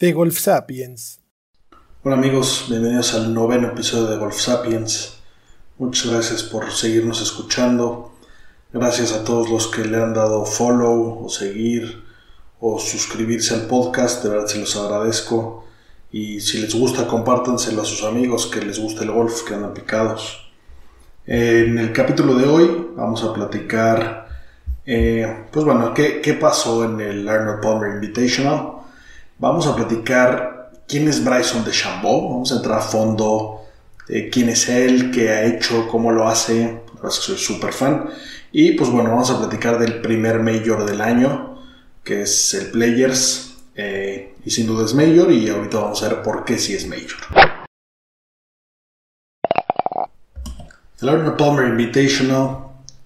De Golf Sapiens. Hola amigos, bienvenidos al noveno episodio de Golf Sapiens. Muchas gracias por seguirnos escuchando. Gracias a todos los que le han dado follow o seguir o suscribirse al podcast, de verdad se los agradezco. Y si les gusta, compártanselo a sus amigos que les gusta el golf, que andan picados. En el capítulo de hoy vamos a platicar, eh, pues bueno, ¿qué, ¿qué, pasó en el Arnold Palmer Invitational. Vamos a platicar quién es Bryson de Chambó, vamos a entrar a fondo eh, quién es él, qué ha hecho, cómo lo hace, soy súper fan. Y pues bueno, vamos a platicar del primer Major del año, que es el Players, eh, y sin duda es Major, y ahorita vamos a ver por qué sí es Major. El Arnold Palmer Invitational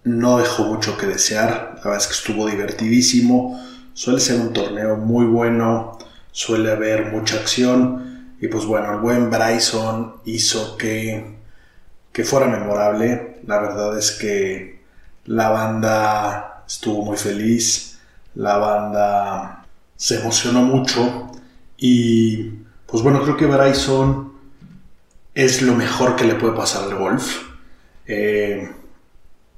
no dejó mucho que desear, la verdad es que estuvo divertidísimo, suele ser un torneo muy bueno, suele haber mucha acción. Y pues bueno, el buen Bryson hizo que, que fuera memorable, la verdad es que la banda estuvo muy feliz, la banda se emocionó mucho. Y pues bueno, creo que Bryson es lo mejor que le puede pasar al golf. Eh,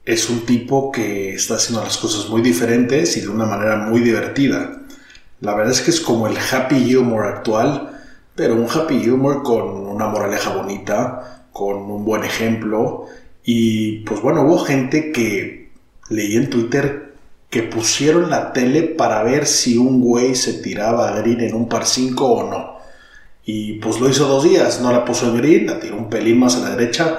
es un tipo que está haciendo las cosas muy diferentes y de una manera muy divertida. La verdad es que es como el happy humor actual, pero un happy humor con una moraleja bonita, con un buen ejemplo. Y pues bueno, hubo gente que leí en Twitter que pusieron la tele para ver si un güey se tiraba a green en un par 5 o no. Y pues lo hizo dos días, no la puso en green, la tiró un pelín más a la derecha,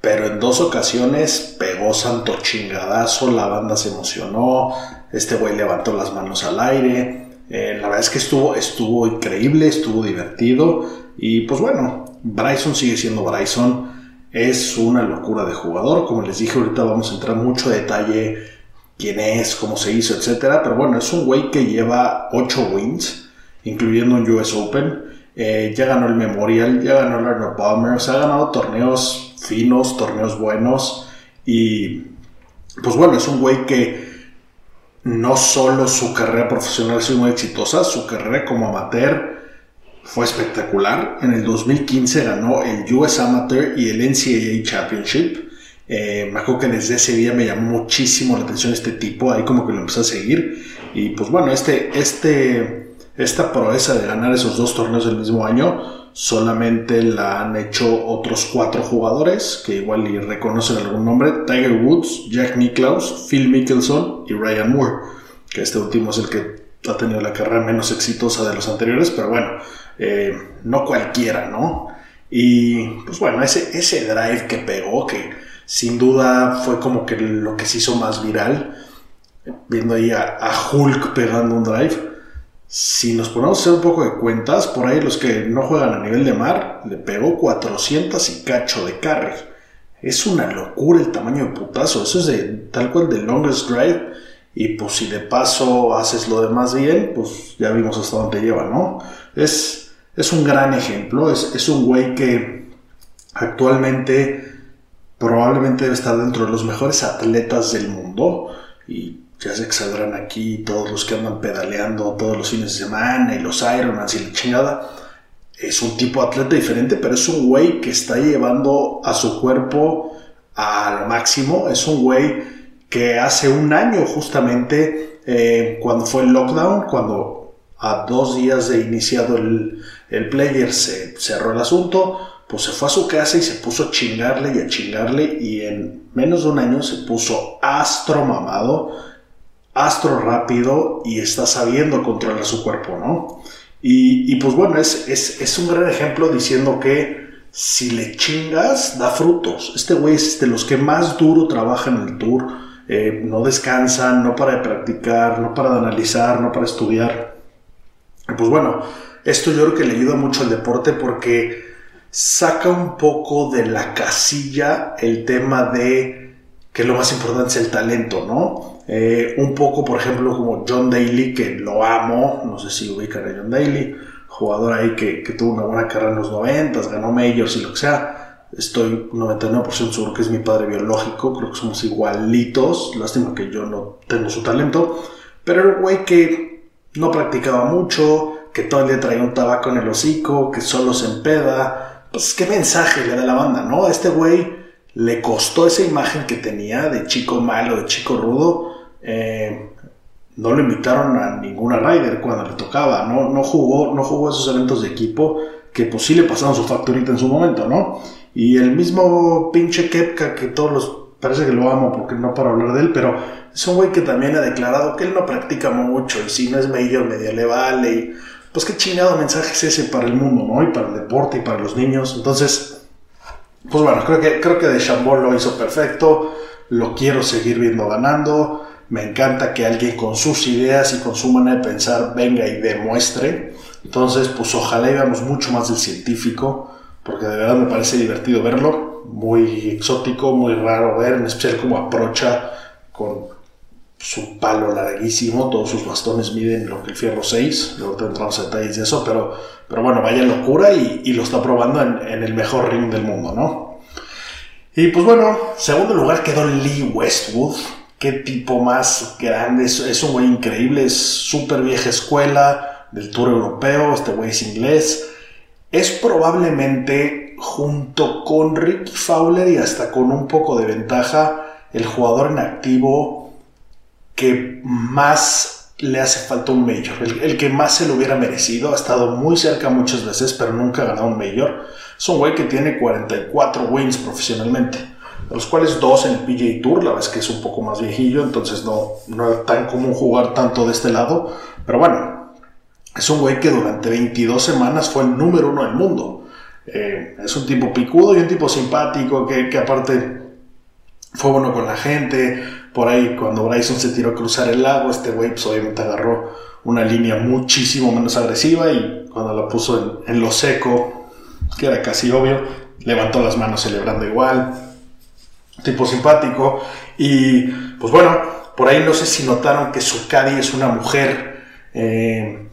pero en dos ocasiones pegó santo chingadazo, la banda se emocionó, este güey levantó las manos al aire, eh, la verdad es que estuvo, estuvo increíble, estuvo divertido. Y pues bueno, Bryson sigue siendo Bryson, es una locura de jugador, como les dije ahorita vamos a entrar mucho detalle quién es, cómo se hizo, etcétera, pero bueno, es un güey que lleva 8 wins, incluyendo un US Open, eh, ya ganó el Memorial, ya ganó el Arnold Palmer, ha ganado torneos finos, torneos buenos. Y pues bueno, es un güey que no solo su carrera profesional sido muy exitosa, su carrera como amateur fue espectacular. En el 2015 ganó el US Amateur y el NCAA Championship. Eh, me acuerdo que desde ese día me llamó muchísimo la atención este tipo, ahí como que lo empecé a seguir. Y pues bueno, este, este, esta proeza de ganar esos dos torneos del mismo año solamente la han hecho otros cuatro jugadores que igual y reconocen algún nombre, Tiger Woods, Jack Nicklaus, Phil Mickelson y Ryan Moore, que este último es el que ha tenido la carrera menos exitosa de los anteriores, pero bueno, eh, no cualquiera, ¿no? Y pues bueno, ese, ese drive que pegó, que sin duda fue como que lo que se hizo más viral, viendo ahí a Hulk pegando un drive, si nos ponemos a hacer un poco de cuentas, por ahí los que no juegan a nivel de mar, le pegó 400 y cacho de carry. Es una locura el tamaño de putazo. Eso es de tal cual de longest drive. Y pues si de paso haces lo demás bien, pues ya vimos hasta dónde lleva, ¿no? Es, es un gran ejemplo. Es, es un güey que actualmente probablemente debe estar dentro de los mejores atletas del mundo. Y ya sé que saldrán aquí todos los que andan pedaleando todos los fines de semana y los Ironmans y la chingada. Es un tipo de atleta diferente, pero es un güey que está llevando a su cuerpo a lo máximo. Es un güey que hace un año justamente, eh, cuando fue el lockdown, cuando a dos días de iniciado el, el player se cerró el asunto, pues se fue a su casa y se puso a chingarle y a chingarle y en menos de un año se puso astro mamado astro rápido y está sabiendo controlar su cuerpo, ¿no? Y, pues bueno, es, es, un gran ejemplo diciendo que si le chingas, da frutos. Este güey es de los que más duro trabaja en el tour. eh, no descansan, no para de practicar, no para de analizar, no para estudiar. Pues bueno, esto yo creo que le ayuda mucho al deporte porque saca un poco de la casilla el tema de que lo más importante es el talento, ¿no? Eh, un poco, por ejemplo, como John Daly, que lo amo, no sé si ubican a John Daly, jugador ahí que, que tuvo una buena carrera en los 90, ganó majors y lo que sea. Estoy 99% seguro que es mi padre biológico, creo que somos igualitos, lástima que yo no tengo su talento, pero era un güey que no practicaba mucho, que todo el día traía un tabaco en el hocico, que solo se empeda. Pues qué mensaje le da la banda, ¿no? A este güey le costó esa imagen que tenía de chico malo, de chico rudo. Eh, no lo invitaron a ninguna Rider cuando le tocaba, ¿no? No jugó, no jugó esos eventos de equipo que pues sí le pasaron su facturita en su momento, ¿no? Y el mismo pinche Kepka que todos los parece que lo amo porque no para hablar de él, pero es un güey que también ha declarado que él no practica mucho y si no es medio, medio le vale pues qué chingado mensaje es ese para el mundo, ¿no? Y para el deporte y para los niños. Entonces, pues bueno, creo que, creo que de Chambol lo hizo perfecto, lo quiero seguir viendo ganando, me encanta que alguien con sus ideas y con su manera de pensar venga y demuestre. Entonces, pues ojalá veamos mucho más del científico, porque de verdad me parece divertido verlo, muy exótico, muy raro ver, en especial cómo aprocha con su palo larguísimo, todos sus bastones miden lo que el fierro 6, luego entramos a detalles de eso, pero, pero bueno, vaya locura y, lo está probando en, el mejor ring del mundo, ¿no? Y pues bueno, segundo lugar quedó Lee Westwood, qué tipo más grande, es, un güey increíble, es súper vieja escuela del tour europeo, este güey es inglés, es probablemente junto con Ricky Fowler y hasta con un poco de ventaja el jugador en activo que más le hace falta un mayor, el, que más se lo hubiera merecido, ha estado muy cerca muchas veces, pero nunca ha ganado un mayor. Es un güey que tiene 44 wins profesionalmente, de los cuales dos en el PGA Tour, la verdad es que es un poco más viejillo, entonces no, no es tan común jugar tanto de este lado, pero bueno, es un güey que durante 22 semanas fue el número uno del mundo. Eh, es un tipo picudo y un tipo simpático que, que aparte fue bueno con la gente, por ahí cuando Bryson se tiró a cruzar el lago, este güey pues obviamente agarró una línea muchísimo menos agresiva y cuando la puso en, lo seco, que era casi obvio, levantó las manos celebrando igual. Tipo simpático. Y pues bueno, por ahí no sé si notaron que su caddy es una mujer. Eh,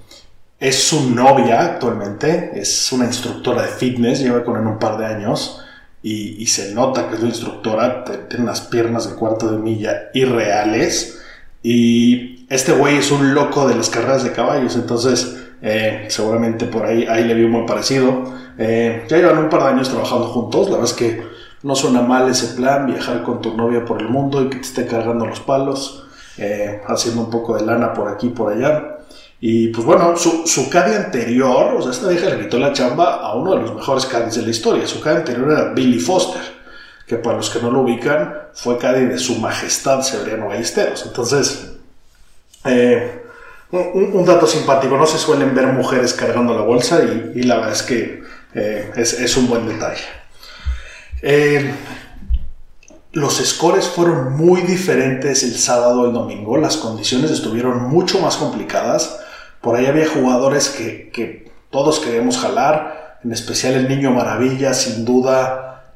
es su novia actualmente, es una instructora de fitness, lleva con él un par de años y, se nota que es la instructora, tiene unas piernas de cuarto de milla irreales y este güey es un loco de las carreras de caballos, entonces eh, seguramente por ahí, ahí le vi un parecido. Eh, ya llevan un par de años trabajando juntos, la verdad es que no suena mal ese plan, viajar con tu novia por el mundo y que te esté cargando los palos, eh, haciendo un poco de lana por aquí y por allá. Y pues bueno, su, su caddy anterior, o sea, esta vieja le quitó la chamba a uno de los mejores caddies de la historia. Su caddy anterior era Billy Foster, que para los que no lo ubican, fue caddy de su majestad Severiano Ballesteros. Entonces, eh, un, dato simpático, no se suelen ver mujeres cargando la bolsa y, la verdad es que eh, es, un buen detalle. Eh, los scores fueron muy diferentes el sábado y el domingo, las condiciones estuvieron mucho más complicadas por ahí había jugadores que, todos queríamos jalar, en especial el Niño Maravilla, sin duda.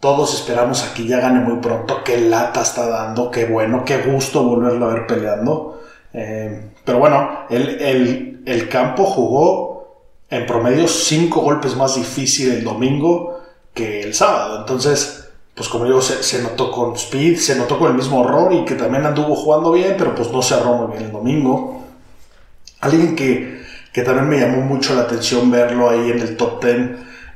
Todos esperamos a que ya gane muy pronto. Qué lata está dando, qué bueno, qué gusto volverlo a ver peleando. Eh, pero bueno, el, el, campo jugó en promedio cinco golpes más difícil el domingo que el sábado. Entonces, pues como digo, se, notó con Speed, se notó con el mismo Rory, que también anduvo jugando bien, pero pues no cerró muy bien el domingo. Alguien que, también me llamó mucho la atención verlo ahí en el top 10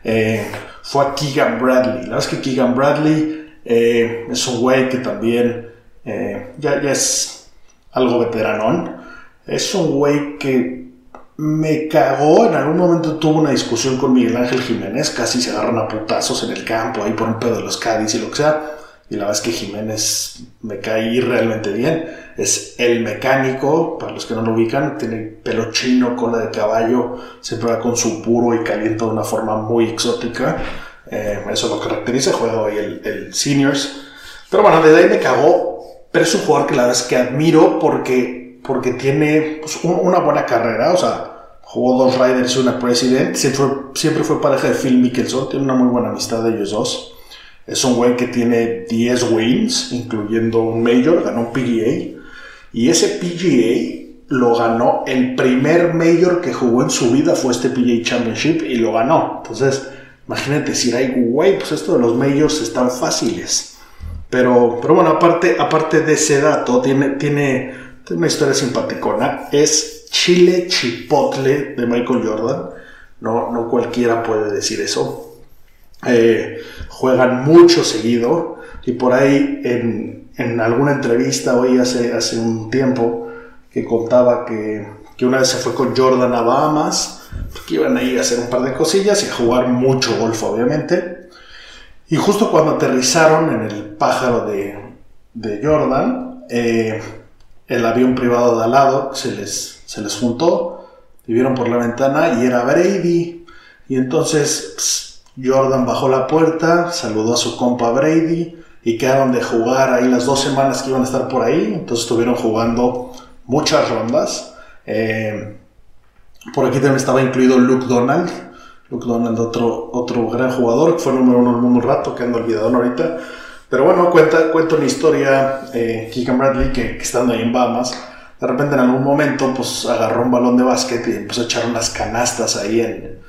eh, fue Keegan Bradley. La verdad es que Keegan Bradley eh, es un güey que también eh, ya, ya es algo veteranón. Es un güey que me cagó, en algún momento tuvo una discusión con Miguel Ángel Jiménez, casi se agarran a putazos en el campo, ahí por un pedo de los Cádiz y lo que sea. Y la verdad es que Jiménez me cae realmente bien es el mecánico, para los que no lo ubican, tiene pelo chino, cola de caballo, siempre va con su puro y calienta de una forma muy exótica. Eh, eso lo caracteriza, juego ahí el, el, Seniors. Pero bueno, desde ahí me cagó pero es un jugador que la verdad es que admiro porque, porque tiene pues, una buena carrera, o sea, jugó dos Riders una President, siempre, siempre fue pareja de Phil Mickelson, tiene una muy buena amistad de ellos dos. Es un güey que tiene 10 wins, incluyendo un Major, ganó un PGA. Y ese PGA lo ganó, el primer Major que jugó en su vida fue este PGA Championship y lo ganó. Entonces, imagínate si hay güey, pues esto de los Majors están fáciles. Pero, pero bueno, aparte, aparte de ese dato, tiene, tiene, tiene una historia simpaticona. Es Chile Chipotle de Michael Jordan. No, no cualquiera puede decir eso. Eh, juegan mucho seguido y por ahí en, en alguna entrevista hoy hace, hace un tiempo que contaba que, que, una vez se fue con Jordan a Bahamas, que iban a ir a hacer un par de cosillas y a jugar mucho golf obviamente. Y justo cuando aterrizaron en el pájaro de, de Jordan, eh, el avión privado de al lado se les, se les juntó, y vieron por la ventana y era Brady. Y entonces Jordan bajó la puerta, saludó a su compa Brady y quedaron de jugar ahí las dos semanas que iban a estar por ahí. Entonces estuvieron jugando muchas rondas. Eh, por aquí también estaba incluido Luke Donald. Luke Donald, otro, otro gran jugador, que fue número uno mundo un rato, que ando olvidado ahorita. Pero bueno, cuenta, cuenta una historia, eh, Keegan Bradley, que, que, estando ahí en Bahamas, de repente en algún momento pues agarró un balón de básquet y empezó a echar unas canastas ahí en,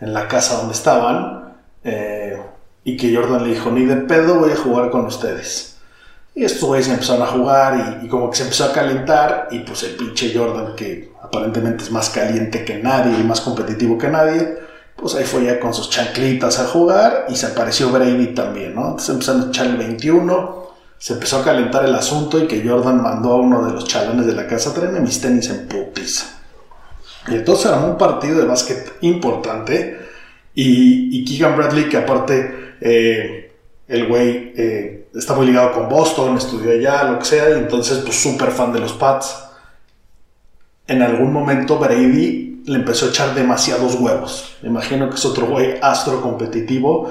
en la casa donde estaban. Eh, y que Jordan le dijo, ni de pedo voy a jugar con ustedes. Y estos güeyes empezaron a jugar y, como que se empezó a calentar y pues el pinche Jordan, que aparentemente es más caliente que nadie y más competitivo que nadie, pues ahí fue ya con sus chanclitas a jugar y se apareció Brady también, ¿no? Entonces empezaron a echar el 21, se empezó a calentar el asunto y que Jordan mandó a uno de los chalones de la casa, tráeme mis tenis en putiza. Y entonces era un partido de básquet importante y, Keegan Bradley, que aparte eh, el güey eh, está muy ligado con Boston, estudió allá, lo que sea, y entonces pues súper fan de los Pats. En algún momento Brady le empezó a echar demasiados huevos. Me imagino que es otro güey astro competitivo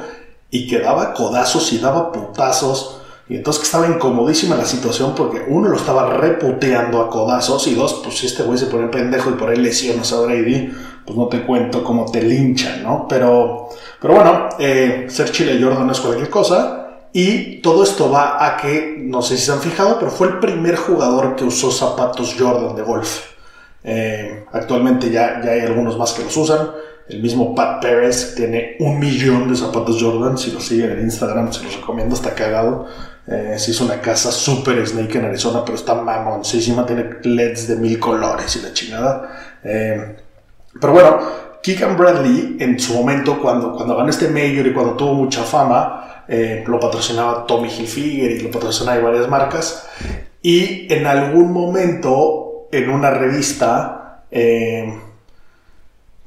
y que daba codazos y daba putazos. Y entonces que estaba incomodísima la situación porque uno lo estaba reputeando a codazos y dos, pues si este güey se pone pendejo y por ahí lesiones a Brady, pues no te cuento cómo te linchan, ¿no? Pero, pero bueno, eh, ser Chile Jordan no es cualquier cosa. Y todo esto va a que, no sé si se han fijado, pero fue el primer jugador que usó zapatos Jordan de golf. Eh, actualmente ya, ya hay algunos más que los usan. El mismo Pat Perez tiene un millón de zapatos Jordan. Si lo siguen en Instagram, se los recomiendo, está cagado. Eh, se hizo una casa super snake en Arizona, pero está mamoncísima. Tiene LEDs de mil colores y la chingada. Eh, pero bueno, Keegan Bradley en su momento, cuando, cuando ganó este Major y cuando tuvo mucha fama, eh, lo patrocinaba Tommy Hilfiger y lo patrocinaba varias marcas. Y en algún momento, en una revista, eh,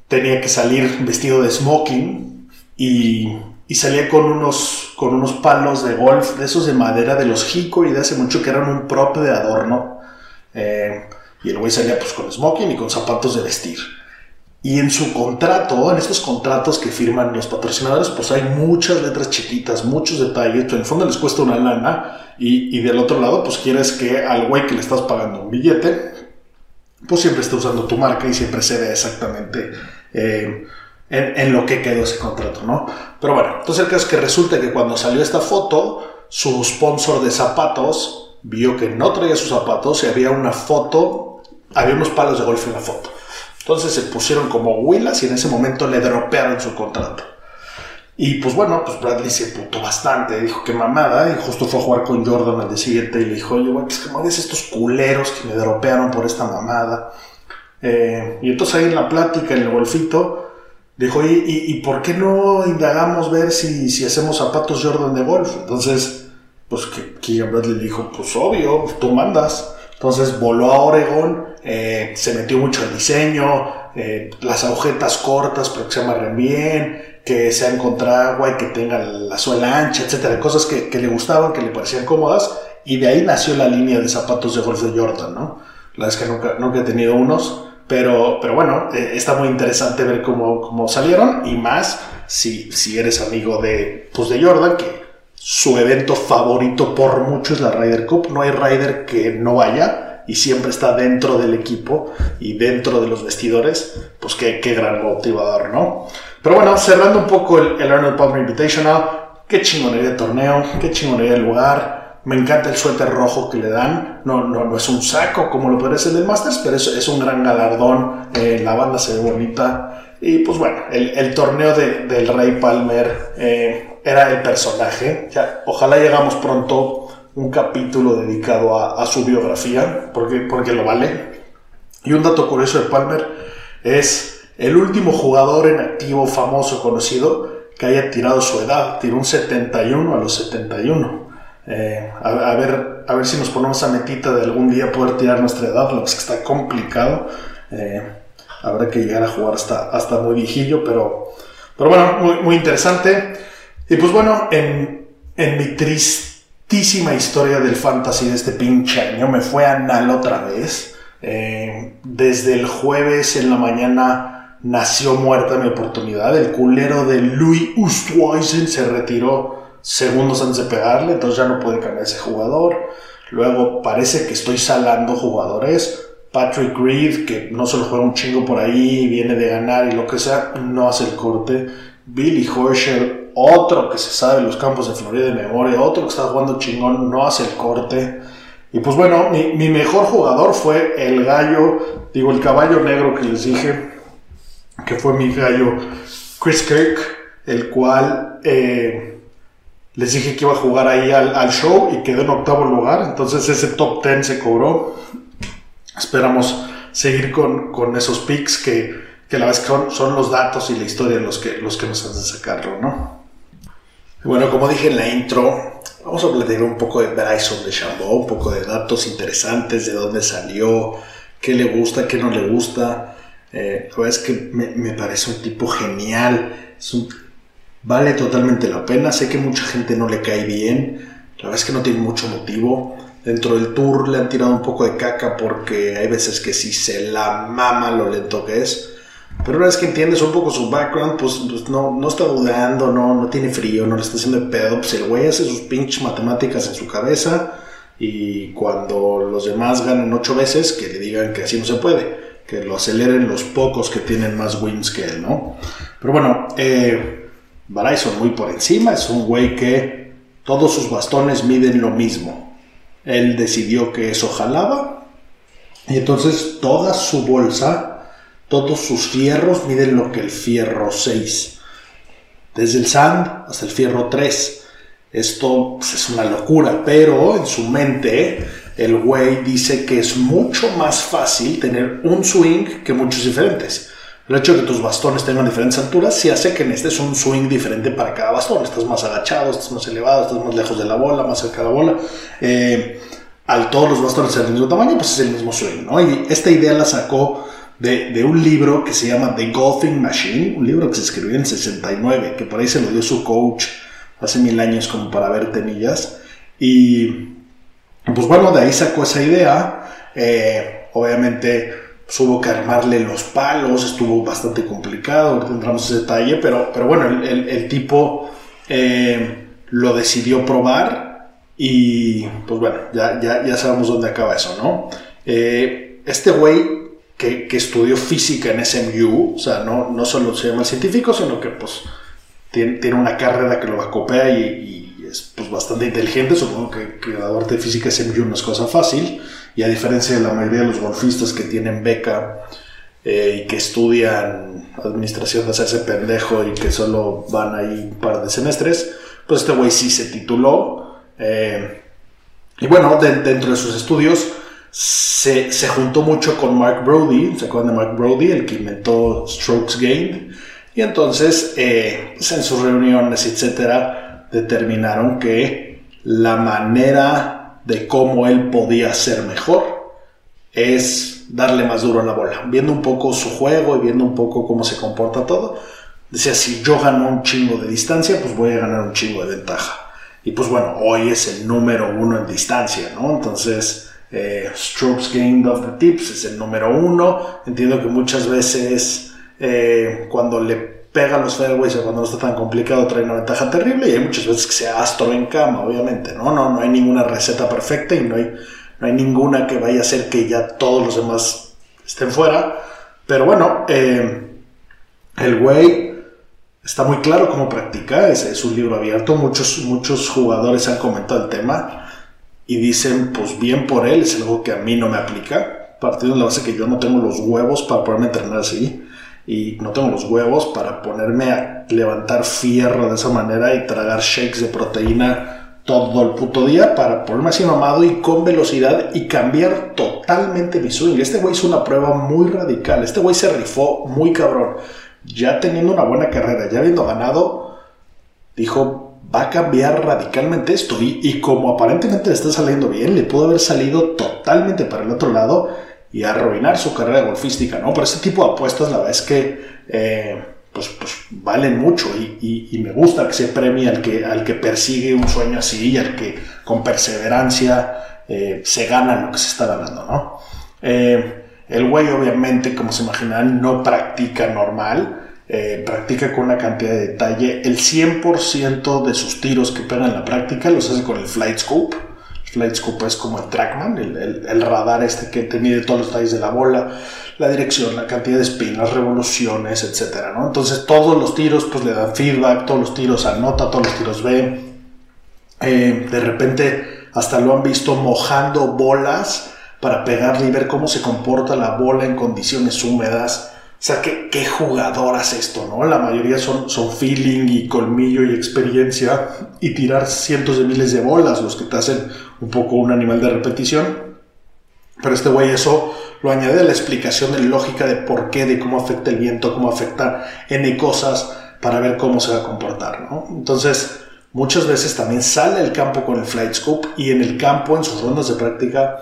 tenía que salir vestido de smoking y, y, salía con unos, con unos palos de golf, de esos de madera de los Hickory de hace mucho que eran un prop de adorno. Eh, y el güey salía pues con smoking y con zapatos de vestir. Y en su contrato, en estos contratos que firman los patrocinadores, pues hay muchas letras chiquitas, muchos detalles, en el fondo les cuesta una lana y, y del otro lado, pues quieres que al güey que le estás pagando un billete, pues siempre esté usando tu marca y siempre se vea exactamente eh, en, lo que quedó ese contrato, ¿no? Pero bueno, entonces el caso es que resulta que cuando salió esta foto, su sponsor de zapatos vio que no traía sus zapatos y había una foto, había unos palos de golf en la foto. Entonces se pusieron como huilas y en ese momento le dropearon su contrato. Y pues bueno, pues Bradley se putó bastante, dijo que mamada, y justo fue a jugar con Jordan al día siguiente y le dijo, oye, güey, pues que me estos culeros que me dropearon por esta mamada. Eh, y entonces ahí en la plática, en el golfito, dijo, ¿y, y, por qué no indagamos ver si, si hacemos zapatos Jordan de golf? Entonces, pues que Keegan Bradley dijo, pues obvio, tú mandas. Entonces voló a Oregon, eh, se metió mucho el diseño, eh, las agujetas cortas pero que se amarren bien, que sea encontrar guay que tenga la suela ancha, etcétera, cosas que, le gustaban, que le parecían cómodas, y de ahí nació la línea de zapatos de golf de Jordan, ¿no? La verdad es que nunca, nunca he tenido unos, pero, pero bueno, eh, está muy interesante ver cómo, cómo salieron, y más si, si eres amigo de, pues de Jordan, que su evento favorito por mucho es la Ryder Cup. No hay Ryder que no vaya y siempre está dentro del equipo y dentro de los vestidores. Pues qué, qué gran motivador, ¿no? Pero bueno, cerrando un poco el, el Arnold Palmer Invitational, qué chingonería de torneo, qué chingonería de lugar. Me encanta el suéter rojo que le dan. No, no, no es un saco como lo parece del Masters, pero es, es un gran galardón. Eh, la banda se ve bonita. Y pues bueno, el, el torneo de, del Rey Palmer eh, era el personaje. Ya, ojalá llegamos pronto un capítulo dedicado a, a, su biografía, porque, porque lo vale. Y un dato curioso de Palmer es el último jugador en activo famoso conocido que haya tirado su edad. Tiró un 71 a los 71. Eh, a, ver, a ver si nos ponemos a metita de algún día poder tirar nuestra edad, lo que es que está complicado. Eh, habrá que llegar a jugar hasta, hasta muy viejillo, pero, pero bueno, muy, muy interesante. Y pues bueno, en, en mi tristísima historia del fantasy de este pinche año, me fue a Nal otra vez. Eh, desde el jueves en la mañana nació muerta mi oportunidad. El culero de Louis Oosthuizen se retiró segundos antes de pegarle, entonces ya no puede cambiar ese jugador. Luego parece que estoy salando jugadores. Patrick Reed, que no solo juega un chingo por ahí, viene de ganar y lo que sea, no hace el corte. Billy Horschel, otro que se sabe los campos de Florida de memoria, otro que está jugando chingón, no hace el corte. Y pues bueno, mi, mejor jugador fue el gallo, digo, el caballo negro que les dije, que fue mi gallo Chris Kirk, el cual eh, les dije que iba a jugar ahí al, show y quedó en octavo lugar, entonces ese top 10 se cobró. Esperamos seguir con, con esos picks que, que la vez son, son, los datos y la historia los que, los que nos hacen sacarlo, ¿no? Bueno, como dije en la intro, vamos a platicar un poco de Bryson de Chambó, un poco de datos interesantes, de dónde salió, qué le gusta, qué no le gusta. Eh, la verdad es que me, me, parece un tipo genial. Es un, vale totalmente la pena. Sé que mucha gente no le cae bien. La verdad es que no tiene mucho motivo. Dentro del tour le han tirado un poco de caca porque hay veces que sí se la mama lo lento que es. Pero una vez que entiendes un poco su background, pues, pues no, no, está dudando, no, no tiene frío, no le está haciendo de pedo. Pues el güey hace sus pinches matemáticas en su cabeza. Y cuando los demás ganan ocho veces, que le digan que así no se puede que lo aceleren los pocos que tienen más wins que él, ¿no? Pero bueno, eh, Bryson muy por encima, es un güey que todos sus bastones miden lo mismo. Él decidió que eso jalaba y entonces toda su bolsa, todos sus fierros miden lo que el fierro 6. Desde el sand hasta el fierro 3. Esto pues, es una locura, pero en su mente el güey dice que es mucho más fácil tener un swing que muchos diferentes. El hecho de que tus bastones tengan diferentes alturas sí hace que necesites un swing diferente para cada bastón. Estás más agachado, estás más elevado, estás más lejos de la bola, más cerca de la bola. Eh, al todos los bastones del mismo tamaño, pues es el mismo swing, ¿no? Y esta idea la sacó de, un libro que se llama The Golfing Machine, un libro que se escribió en 69, que por ahí se lo dio su coach hace mil años como para ver temillas. Y pues bueno, de ahí sacó esa idea. Eh, obviamente pues, hubo que armarle los palos, estuvo bastante complicado, ahorita entramos ese detalle, pero, pero bueno, el, tipo eh, lo decidió probar y pues bueno, ya, ya, ya, sabemos dónde acaba eso, ¿no? Eh, este güey que, que, estudió física en SMU, o sea, no, no solo se llama científico, sino que pues tiene, tiene una carrera que lo acopea y, y es pues, bastante inteligente, supongo que, que graduarte de física SMU no es cosa fácil, y a diferencia de la mayoría de los golfistas que tienen beca eh, y que estudian administración de hacerse pendejo y que solo van ahí un par de semestres, pues este güey sí se tituló. Eh, y bueno, de, dentro de sus estudios se, se, juntó mucho con Mark Brody, ¿se acuerdan de Mark Brody? El que inventó Strokes Gained. Y entonces, eh, pues en sus reuniones, etcétera, determinaron que la manera de cómo él podía ser mejor es darle más duro a la bola. Viendo un poco su juego y viendo un poco cómo se comporta todo, decía, si yo gano un chingo de distancia, pues voy a ganar un chingo de ventaja. Y pues bueno, hoy es el número uno en distancia, ¿no? Entonces, eh, strokes gained off the tips es el número uno. Entiendo que muchas veces eh, cuando le pega los fairways cuando no está tan complicado trae una ventaja terrible y hay muchas veces que se astro en cama, obviamente, ¿no? No, no hay ninguna receta perfecta y no hay, no hay ninguna que vaya a hacer que ya todos los demás estén fuera. Pero bueno, eh, el güey está muy claro cómo practica, es, es, un libro abierto, muchos, muchos jugadores han comentado el tema y dicen, pues bien por él, es algo que a mí no me aplica, partiendo de la base que yo no tengo los huevos para poderme entrenar así y no tengo los huevos para ponerme a levantar fierro de esa manera y tragar shakes de proteína todo el puto día para ponerme así mamado y con velocidad y cambiar totalmente mi swing. Este güey hizo una prueba muy radical, este güey se rifó muy cabrón ya teniendo una buena carrera, ya habiendo ganado, dijo, va a cambiar radicalmente esto. Y, como aparentemente le está saliendo bien, le pudo haber salido totalmente para el otro lado y arruinar su carrera golfística, ¿no? Pero ese tipo de apuestas, la verdad es que, eh, pues, pues, valen mucho y, me gusta que se premie al que, al que persigue un sueño así y al que con perseverancia eh, se gana lo que se está ganando, ¿no? Eh, el güey obviamente, como se imaginarán, no practica normal, eh, practica con una cantidad de detalle. El 100% de sus tiros que pega en la práctica los hace con el Flight Scope. El Flight Scope es como el Trackman, el, radar este que te mide todos los detalles de la bola, la dirección, la cantidad de spin, las revoluciones, etc. ¿no? Entonces todos los tiros pues le dan feedback, todos los tiros anota, todos los tiros ve. Eh, de repente hasta lo han visto mojando bolas para pegarle y ver cómo se comporta la bola en condiciones húmedas. O sea, ¿qué, qué jugador hace esto, ¿no? La mayoría son, son feeling y colmillo y experiencia y tirar cientos de miles de bolas, los que te hacen un poco un animal de repetición. Pero este güey eso lo añade a la explicación de lógica de por qué, de cómo afecta el viento, cómo afecta N cosas para ver cómo se va a comportar, ¿no? Entonces, muchas veces también sale al campo con el flight scope y en el campo, en sus rondas de práctica,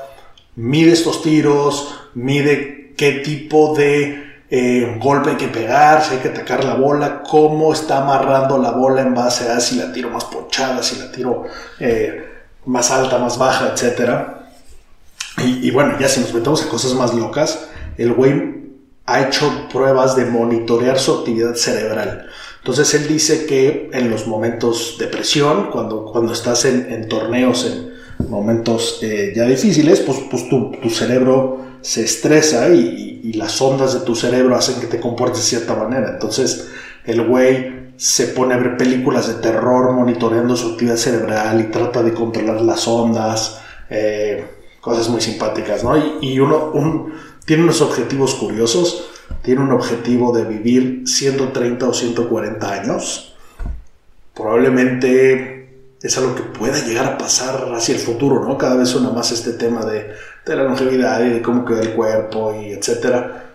mide estos tiros, mide qué tipo de eh, golpe hay que pegar, si hay que atacar la bola, cómo está amarrando la bola en base a si la tiro más ponchada, si la tiro eh, más alta, más baja, etc. Y, bueno, ya si nos metemos a cosas más locas, el güey ha hecho pruebas de monitorear su actividad cerebral. Entonces él dice que en los momentos de presión, cuando, cuando estás en, torneos, en, momentos eh, ya difíciles, pues, pues tu, cerebro se estresa y, las ondas de tu cerebro hacen que te comportes de cierta manera. Entonces el güey se pone a ver películas de terror monitoreando su actividad cerebral y trata de controlar las ondas, eh, cosas muy simpáticas, ¿no? Y, y uno un, tiene unos objetivos curiosos, tiene un objetivo de vivir 130 o 140 años, probablemente es algo que pueda llegar a pasar hacia el futuro, ¿no? Cada vez suena más este tema de, de la longevidad y de cómo queda el cuerpo y etcétera.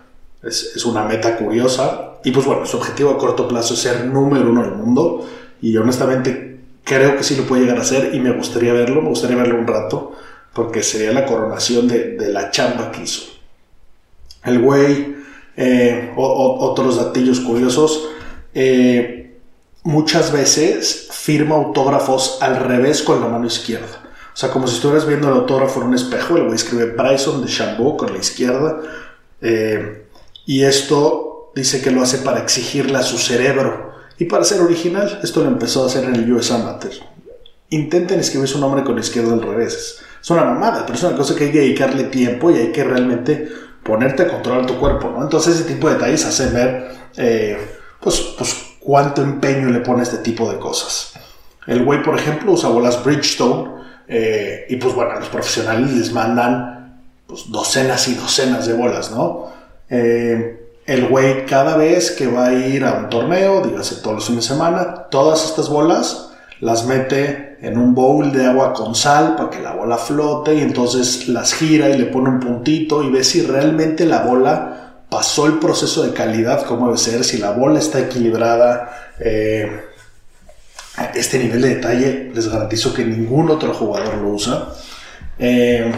Es, es, una meta curiosa. Y pues bueno, su objetivo a corto plazo es ser número uno del mundo. Y honestamente creo que sí lo puede llegar a ser y me gustaría verlo, me gustaría verlo un rato, porque sería la coronación de, de la chamba que hizo. El güey, eh, otros datillos curiosos. Eh, muchas veces firma autógrafos al revés con la mano izquierda. O sea, como si estuvieras viendo el autógrafo en un espejo, el güey escribe Bryson de Chambeau con la izquierda. Eh, y esto dice que lo hace para exigirle a su cerebro y para ser original. Esto lo empezó a hacer en el US Amateur. Intenten escribir su nombre con la izquierda al revés. Es una mamada, pero es una cosa que hay que dedicarle tiempo y hay que realmente ponerte a controlar tu cuerpo, ¿no? Entonces ese tipo de detalles hacen ver, eh, pues, pues cuánto empeño le pone este tipo de cosas. El güey, por ejemplo, usa bolas Bridgestone eh, y pues bueno, los profesionales les mandan pues, docenas y docenas de bolas, ¿no? Eh, el güey cada vez que va a ir a un torneo, dígase todos los fines de semana, todas estas bolas las mete en un bowl de agua con sal para que la bola flote y entonces las gira y le pone un puntito y ve si realmente la bola pasó el proceso de calidad como debe ser, si la bola está equilibrada, eh, este nivel de detalle les garantizo que ningún otro jugador lo usa. Eh,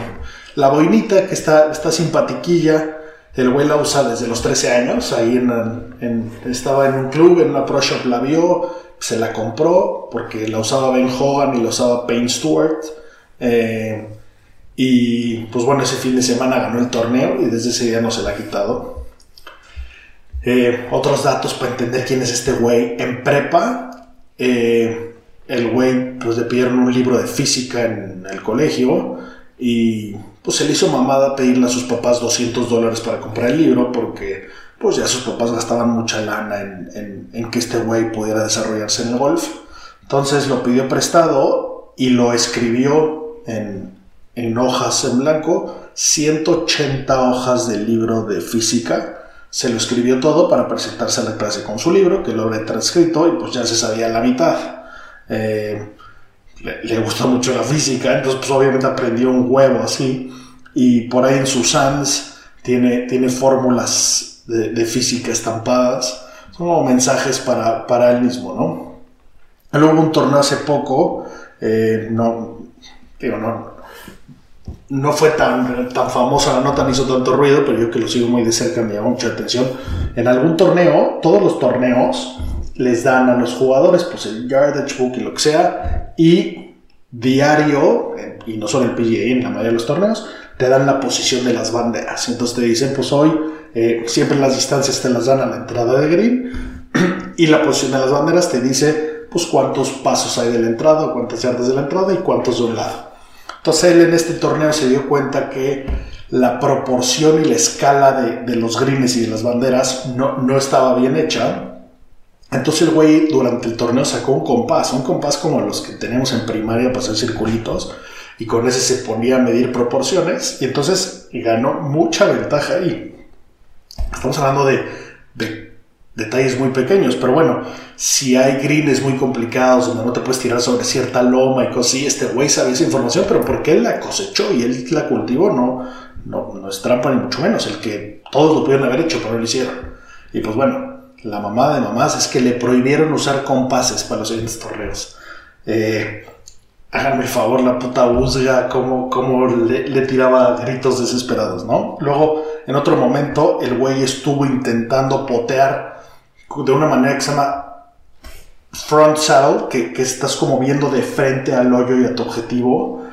la boinita que está, está simpatiquilla, el güey la usa desde los 13 años, ahí estaba en un club, en una Pro Shop la vio, se la compró porque la usaba Ben Hogan y la usaba Payne Stewart. Eh, y pues bueno, ese fin de semana ganó el torneo y desde ese día no se la ha quitado. Eh, otros datos para entender quién es este güey. En prepa, eh, el güey pues le pidieron un libro de física en el colegio y pues se le hizo mamada pedirle a sus papás 200 dólares para comprar el libro porque pues ya sus papás gastaban mucha lana en, que este güey pudiera desarrollarse en el golf. Entonces lo pidió prestado y lo escribió en, en hojas en blanco, 180 hojas del libro de física. Se lo escribió todo para presentarse a la clase con su libro, que lo había transcrito y pues ya se sabía la mitad. Eh, le, gustó mucho la física, entonces pues obviamente aprendió un huevo así. Y por ahí en sus SANS tiene, tiene fórmulas de, física estampadas. Son como mensajes para, para él mismo, ¿no? Luego un torneo hace poco, eh, no, digo, no, no fue tan, tan famosa la nota, ni hizo tanto ruido, pero yo que lo sigo muy de cerca me llamó mucha atención. En algún torneo, todos los torneos les dan a los jugadores pues el yardage book y lo que sea, y diario, y no solo el PGA, en la mayoría de los torneos, te dan la posición de las banderas. Entonces te dicen, pues hoy eh, siempre las distancias te las dan a la entrada de green, y la posición de las banderas te dice, pues cuántos pasos hay de la entrada, cuántas yardas de la entrada y cuántos de un lado. Entonces él en este torneo se dio cuenta que la proporción y la escala de, los greens y de las banderas no, no estaba bien hecha. Entonces el güey durante el torneo sacó un compás, un compás como los que tenemos en primaria para hacer circulitos, y con ese se ponía a medir proporciones, y entonces ganó mucha ventaja ahí. Estamos hablando de, de detalles muy pequeños, pero bueno, si hay greens muy complicados donde no te puedes tirar sobre cierta loma y cosas así, este güey sabe esa información, pero porque él la cosechó y él la cultivó, no, no, no es trampa ni mucho menos, el que todos lo pudieron haber hecho, pero lo hicieron. Y pues bueno, la mamá de mamás es que le prohibieron usar compases para los siguientes torneos. Eh, háganme el favor, la puta Uzga, como, como le, le, tiraba gritos desesperados, ¿no? Luego, en otro momento, el güey estuvo intentando potear de una manera que se llama front saddle, que, que, estás como viendo de frente al hoyo y a tu objetivo,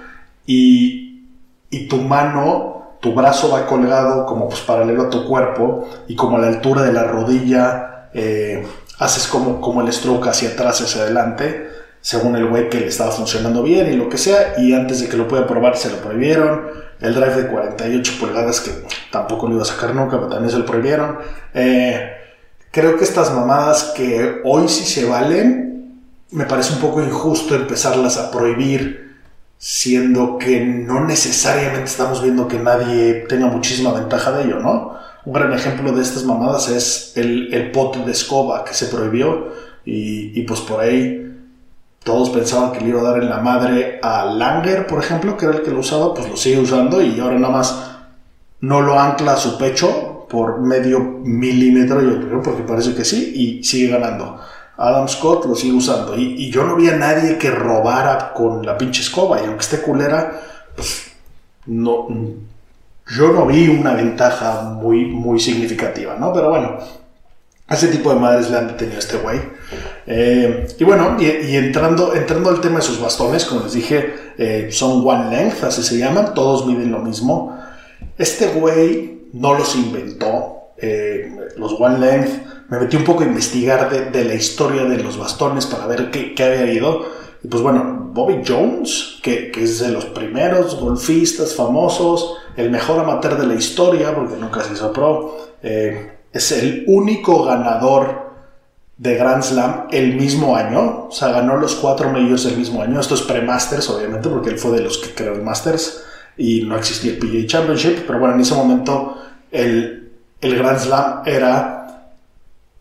y, y, tu mano, tu brazo va colgado como pues paralelo a tu cuerpo, y como a la altura de la rodilla, eh, haces como, como el stroke hacia atrás, hacia adelante, según el güey que le estaba funcionando bien y lo que sea, y antes de que lo pueda probar se lo prohibieron, el drive de 48 pulgadas que tampoco lo iba a sacar nunca, pero también se lo prohibieron. Eh, Creo que estas mamadas que hoy sí se valen, me parece un poco injusto empezarlas a prohibir, siendo que no necesariamente estamos viendo que nadie tenga muchísima ventaja de ello, ¿no? Un gran ejemplo de estas mamadas es el, el pote de escoba que se prohibió y, y pues por ahí todos pensaban que le iba a dar en la madre a Langer, por ejemplo, que era el que lo usaba, pues lo sigue usando y ahora nada más no lo ancla a su pecho por medio milímetro, yo creo, porque parece que sí, y sigue ganando. Adam Scott lo sigue usando. Y, yo no vi a nadie que robara con la pinche escoba. Y aunque esté culera, pues no. Yo no vi una ventaja muy, muy significativa, ¿no? Pero bueno, a ese tipo de madres le han detenido a este güey. Eh, y bueno, y, entrando, entrando al tema de sus bastones, como les dije, eh, son one length, así se llaman, todos miden lo mismo. Este güey no los inventó. Eh, los One Length, me metí un poco a investigar de, la historia de los bastones para ver qué, había ido. Y pues bueno, Bobby Jones, que, es de los primeros golfistas famosos, el mejor amateur de la historia, porque nunca se hizo pro, eh, es el único ganador de Grand Slam el mismo año, o sea, ganó los cuatro medios el mismo año. Esto es pre-Masters, obviamente, porque él fue de los que creó el Masters y no existía el PGA Championship, pero bueno, en ese momento el, el Grand Slam era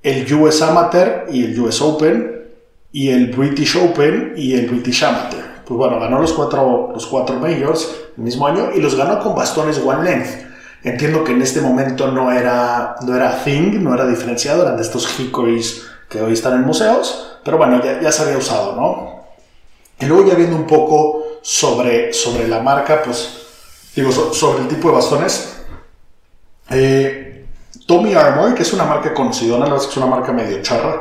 el US Amateur y el US Open y el British Open y el British Amateur. Pues bueno, ganó los cuatro, los cuatro majors el mismo año y los ganó con bastones one length. Entiendo que en este momento no era, no era thing, no era diferenciado, eran de estos hickories que hoy están en museos, pero bueno, ya, ya se había usado, ¿no? Y luego ya viendo un poco sobre, sobre la marca, pues digo, sobre el tipo de bastones, eh, Tommy Armour, que es una marca conocida, la es que es una marca medio charra,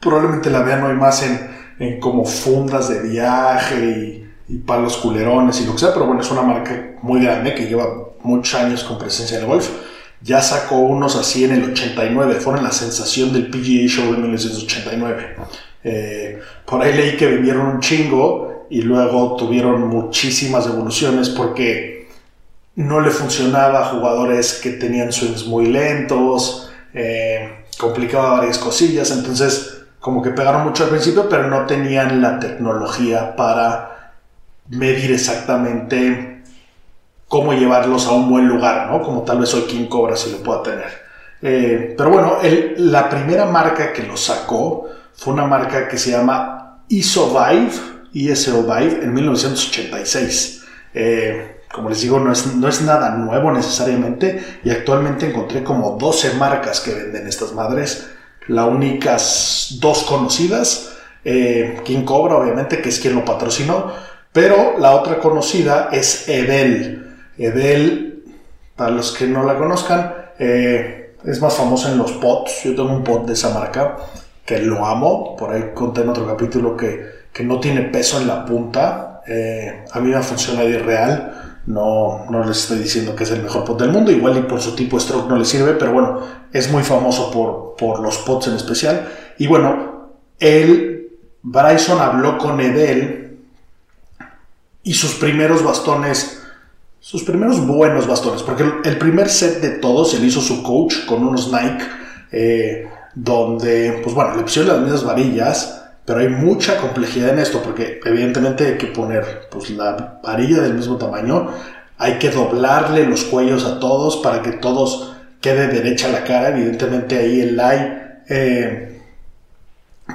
probablemente la vean hoy más en, como fundas de viaje y, palos culerones y lo que sea, pero bueno, es una marca muy grande que lleva muchos años con presencia en el golf. ya sacó unos así en el 89, fueron la sensación del PGA Show de 1989. Eh, por ahí leí que vendieron un chingo y luego tuvieron muchísimas evoluciones porque no le funcionaba a jugadores que tenían swings muy lentos, eh, complicaba varias cosillas, entonces como que pegaron mucho al principio, pero no tenían la tecnología para medir exactamente cómo llevarlos a un buen lugar, ¿no? Como tal vez hoy King Cobra si lo pueda tener. Eh, pero bueno, la primera marca que lo sacó fue una marca que se llama Isovive, Vive, en 1986. Eh, como les digo, no es, no es nada nuevo necesariamente y actualmente encontré como 12 marcas que venden estas madres. Las únicas dos conocidas, eh, King Cobra obviamente, que es quien lo patrocinó, pero la otra conocida es Edel. Edel, para los que no la conozcan, eh, es más famosa en los pots. Yo tengo un pot de esa marca que lo amo. Por ahí conté en otro capítulo que, que no tiene peso en la punta. Eh, a mí me funciona de real. No, no les estoy diciendo que es el mejor pot del mundo. Igual y por su tipo stroke no le sirve, pero bueno, es muy famoso por, por los pots en especial. Y bueno, él, Bryson habló con Edel y sus primeros bastones sus primeros buenos bastones, porque el, primer set de todos le hizo su coach con unos Nike, eh, donde, pues bueno, le pusieron las mismas varillas, pero hay mucha complejidad en esto, porque evidentemente hay que poner pues, la varilla del mismo tamaño, hay que doblarle los cuellos a todos para que todos quede derecha la cara, evidentemente ahí el lie eh,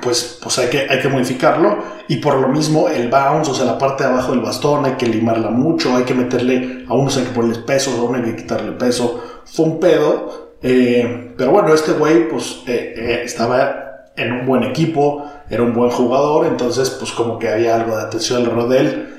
pues, pues hay, que, hay que modificarlo. Y por lo mismo el bounce, o sea, la parte de abajo del bastón, hay que limarla mucho, hay que meterle, a unos hay que ponerle peso, a unos hay que quitarle peso. Fue un pedo. Eh, pero bueno, este güey pues eh, estaba en un buen equipo, era un buen jugador, entonces pues como que había algo de atención alrededor de él.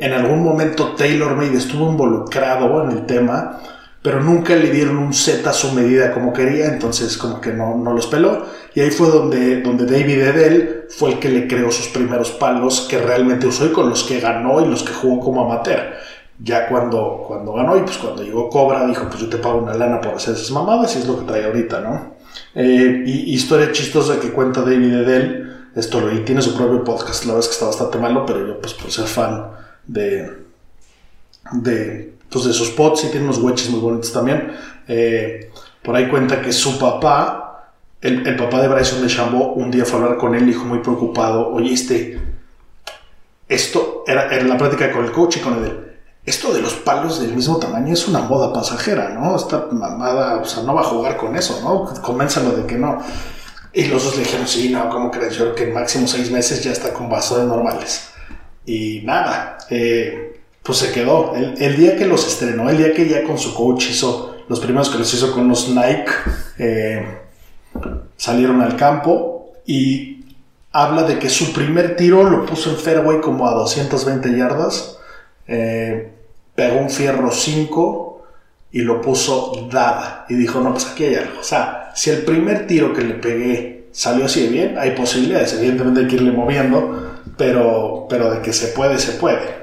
en algún momento Taylor Made estuvo involucrado en el tema pero nunca le dieron un set a su medida como quería, entonces como que no, no los peló. Y ahí fue donde, donde David Edel fue el que le creó sus primeros palos que realmente usó y con los que ganó y los que jugó como amateur. Ya cuando, cuando ganó y pues cuando llegó Cobra dijo pues yo te pago una lana por hacer esas mamadas y es lo que trae ahorita, ¿no? Eh, y historia chistosa que cuenta David Edel, esto lo y tiene su propio podcast, la verdad es que está bastante malo, pero yo pues por ser fan de, de entonces, sus pots sí tienen unos wedges muy bonitos también. Eh, por ahí cuenta que su papá, el, papá de Bryson DeChambeau, un día fue a hablar con él y dijo muy preocupado, oye, este, esto era, en la práctica con el coach y con él. Esto de los palos del mismo tamaño es una moda pasajera, ¿no? Esta mamada, o sea, no va a jugar con eso, ¿no? Coménzalo de que no. Y los dos le dijeron, sí, no, ¿cómo crees? Yo creo que en máximo seis meses ya está con vasos normales. Y nada, eh, pues se quedó. El, día que los estrenó, el día que ya con su coach hizo, los primeros que los hizo con los Nike, eh, salieron al campo y habla de que su primer tiro lo puso en fairway como a 220 yardas, eh, pegó un fierro 5 y lo puso dada y dijo, no, pues aquí hay algo. O sea, si el primer tiro que le pegué salió así de bien, hay posibilidades, evidentemente hay que irle moviendo, pero, pero de que se puede, se puede.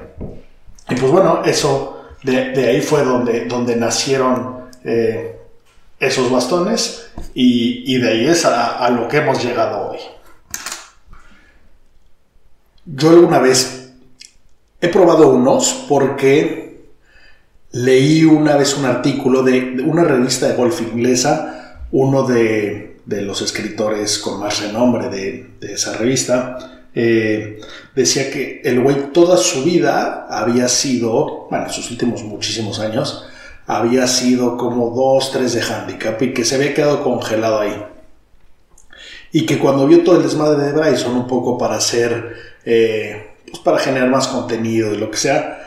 Y pues bueno, eso, de, ahí fue donde, donde nacieron eh, esos bastones y, de ahí es a, lo que hemos llegado hoy. Yo alguna vez he probado unos porque leí una vez un artículo de, una revista de golf inglesa, uno de, los escritores con más renombre de, de esa revista, eh, decía que el güey toda su vida había sido, bueno, en sus últimos muchísimos años, había sido como dos, tres de handicap y que se había quedado congelado ahí. Y que cuando vio todo el desmadre de Bryson, un poco para hacer, eh, pues para generar más contenido y lo que sea,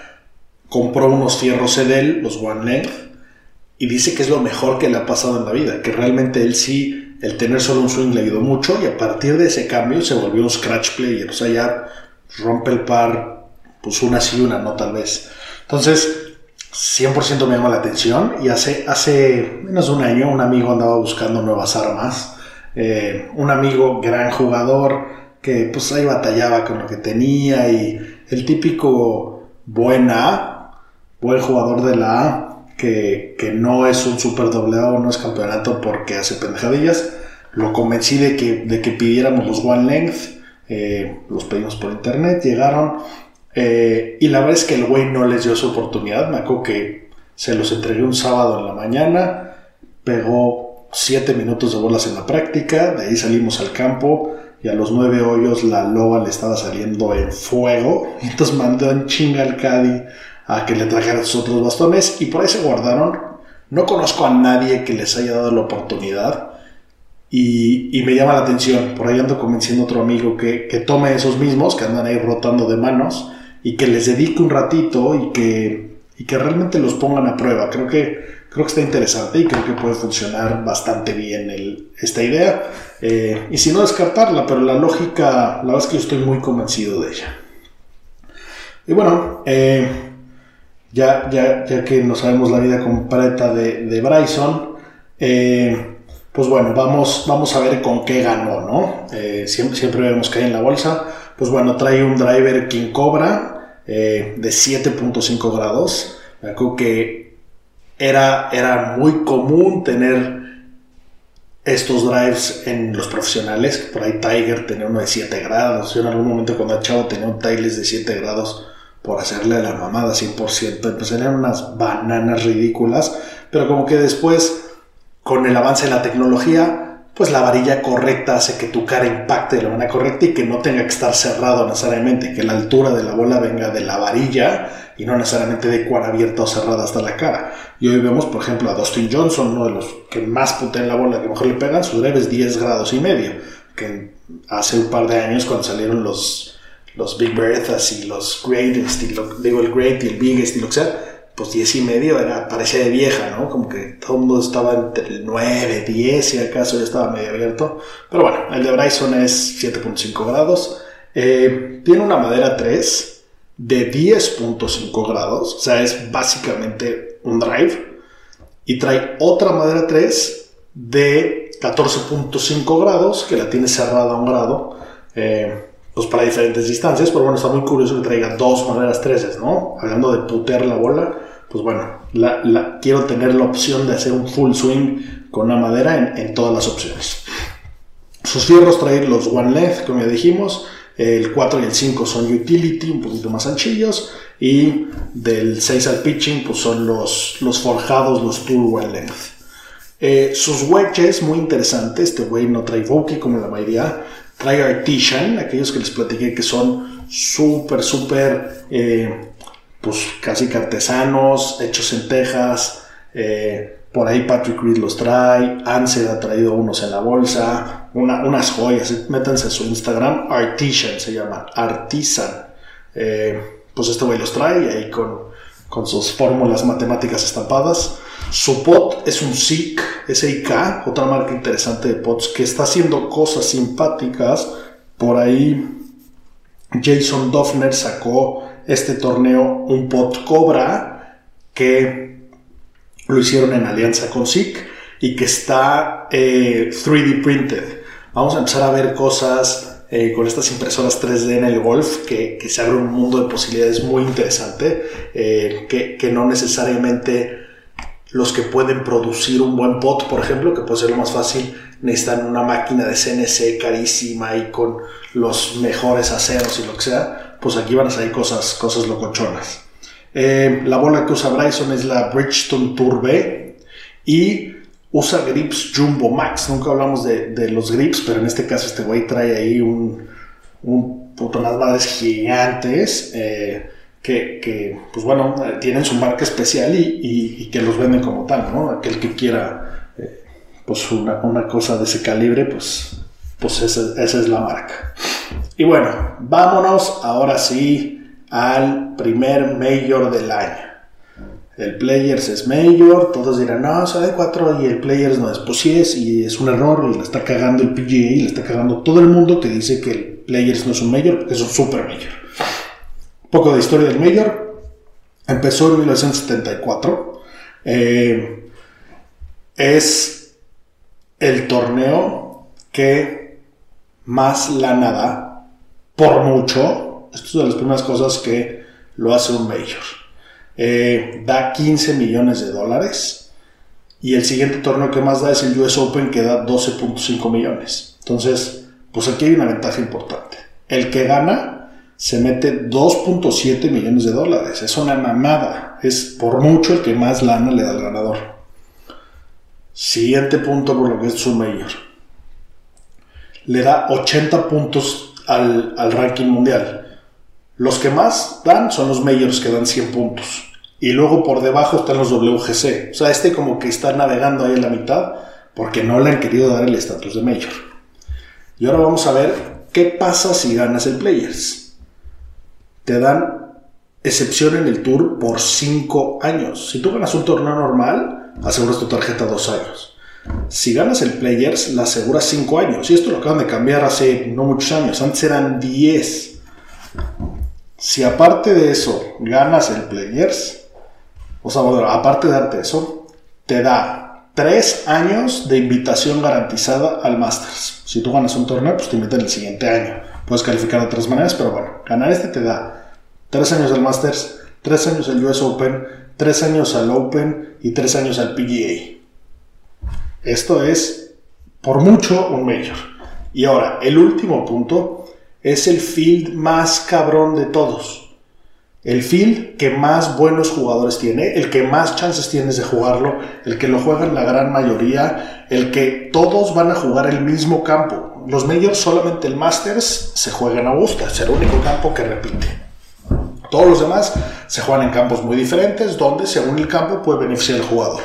compró unos fierros Edel, los One Length, y dice que es lo mejor que le ha pasado en la vida, que realmente él sí el tener solo un swing le ayudó mucho y a partir de ese cambio se volvió un scratch player, o sea, ya rompe el par, pues una sí, una no tal vez. Entonces, 100% me llama la atención y hace, hace menos de un año un amigo andaba buscando nuevas armas, eh, un amigo gran jugador que pues ahí batallaba con lo que tenía y el típico buena, buen jugador de la A, que, que no es un super doble A o no es campeonato porque hace pendejadillas. Lo convencí de que, de que pidiéramos los One Length, eh, los pedimos por internet, llegaron. eh, y la verdad es que el güey no les dio su oportunidad. Me acuerdo que se los entregué un sábado en la mañana, pegó 7 minutos de bolas en la práctica, de ahí salimos al campo y a los 9 hoyos la loba le estaba saliendo en fuego. Y entonces mandó en chinga al Caddy a que le trajera sus otros bastones y por ahí se guardaron. No conozco a nadie que les haya dado la oportunidad. Y, y me llama la atención, por ahí ando convenciendo a otro amigo que, que tome esos mismos que andan ahí rotando de manos y que les dedique un ratito y que, y que realmente los pongan a prueba. Creo que, creo que está interesante y creo que puede funcionar bastante bien esta idea. Eh, y si no descartarla, pero la lógica, la verdad es que yo estoy muy convencido de ella. Y bueno, eh, ya, ya, ya que no sabemos la vida completa de, de Bryson, eh, pues bueno, vamos, vamos a ver con qué ganó, ¿no? Siempre, siempre vemos que hay en la bolsa. Pues bueno, trae un driver King Cobra de 7.5 grados. Acuerdo que era, era muy común tener estos drives en los profesionales. Por ahí Tiger tenía uno de 7 grados. Yo en algún momento cuando era chavo tenía un Tiles de 7 grados por hacerle a la mamada 100%. Entonces eran unas bananas ridículas. Pero como que después con el avance de la tecnología, pues la varilla correcta hace que tu cara impacte de la manera correcta y que no tenga que estar cerrado necesariamente, que la altura de la bola venga de la varilla y no necesariamente de cuán abierta o cerrada hasta la cara. Y hoy vemos, por ejemplo, a Dustin Johnson, uno de los que más putean la bola, que mejor le pegan, su drive es 10 grados y medio, que hace un par de años cuando salieron los, los Big Berthas y los Greatest, y lo, digo el Great y el Biggest y lo que sea, pues 10 y medio era, parecía de vieja, ¿no? Como que todo el mundo estaba entre el 9, 10 si acaso ya estaba medio abierto. Pero bueno, el de Bryson es 7.5 grados. Eh, tiene una madera 3 de 10.5 grados, o sea, es básicamente un drive. Y trae otra madera 3 de 14.5 grados, que la tiene cerrada a un grado. Eh, pues para diferentes distancias, pero bueno, está muy curioso que traiga dos maderas 13, ¿no? Hablando de putear la bola, pues bueno, la, la, quiero tener la opción de hacer un full swing con una madera en, todas las opciones. Sus fierros traen los One Length, como ya dijimos, el 4 y el 5 son utility, un poquito más anchillos, y del 6 al pitching, pues son los, forjados, los Tour One Length. Eh, sus wedges, muy interesantes, este güey no trae Vokey como la mayoría, trae Artisan, aquellos que les platiqué que son súper, súper, eh, pues casi que artesanos, hechos en Texas. Eh, por ahí Patrick Reed los trae, Ansel ha traído unos en la bolsa, una, unas joyas. Métanse a su Instagram, Artisan se llama, Artisan. Eh, pues este güey los trae ahí con, con sus fórmulas matemáticas estampadas. Su pot es un SICK, SIK, otra marca interesante de pots que está haciendo cosas simpáticas. Por ahí Jason Duffner sacó este torneo un pot Cobra que lo hicieron en alianza con SICK y que está eh, 3D printed. Vamos a empezar a ver cosas eh, con estas impresoras 3D en el golf, que, que, se abre un mundo de posibilidades muy interesante, eh, que, que no necesariamente los que pueden producir un buen pot, por ejemplo, que puede ser lo más fácil, necesitan una máquina de CNC carísima y con los mejores aceros y lo que sea, pues aquí van a salir cosas, cosas locochonas. Eh, la bola que usa Bryson es la Bridgestone Tour B y usa grips Jumbo Max. Nunca hablamos de, los grips, pero en este caso este güey trae ahí un, un puto, unas gigantes. Eh, que, pues bueno, tienen su marca especial y, que los venden como tal, ¿no? Aquel que quiera, eh, pues una, una, cosa de ese calibre, pues, pues esa, esa, es la marca. Y bueno, vámonos ahora sí al primer Major del año. El Players es Major, todos dirán, no, soy de 4 y el Players no es. Pues sí es, y es un error, y le está cagando el PGA, y le está cagando todo el mundo que dice que el Players no es un porque es un Super Major poco de historia del Major. Empezó en 1974. Eh, es el torneo que más lana por mucho. Esto es de las primeras cosas que lo hace un Major. eh, da 15 millones de dólares. Y el siguiente torneo que más da es el US Open, que da 12.5 millones. Entonces, pues aquí hay una ventaja importante. El que gana se mete 2.7 millones de dólares. Es una mamada. Es por mucho el que más lana le da al ganador. Siguiente punto por lo que es su mayor. Le da 80 puntos al, al ranking mundial. Los que más dan son los majors que dan 100 puntos. Y luego por debajo están los WGC. O sea, este como que está navegando ahí en la mitad porque no le han querido dar el estatus de mayor. Y ahora vamos a ver qué pasa si ganas el Players. Te dan excepción en el tour por 5 años. Si tú ganas un torneo normal, aseguras tu tarjeta 2 años. Si ganas el Players, la aseguras 5 años. Y esto lo acaban de cambiar hace no muchos años. Antes eran 10. Si aparte de eso ganas el Players, o sea, aparte de darte eso, te da tres años de invitación garantizada al Masters. Si tú ganas un torneo, pues te invitan el siguiente año. Puedes calificar de otras maneras, pero bueno, ganar este te da tres años al Masters, tres años al US Open, tres años al Open y tres años al PGA. Esto es, por mucho, un mayor. Y ahora, el último punto es el field más cabrón de todos el field que más buenos jugadores tiene, el que más chances tienes de jugarlo, el que lo juegan la gran mayoría, el que todos van a jugar el mismo campo. Los majors solamente el Masters se juega en Augusta, es el único campo que repite. Todos los demás se juegan en campos muy diferentes, donde según el campo puede beneficiar al jugador.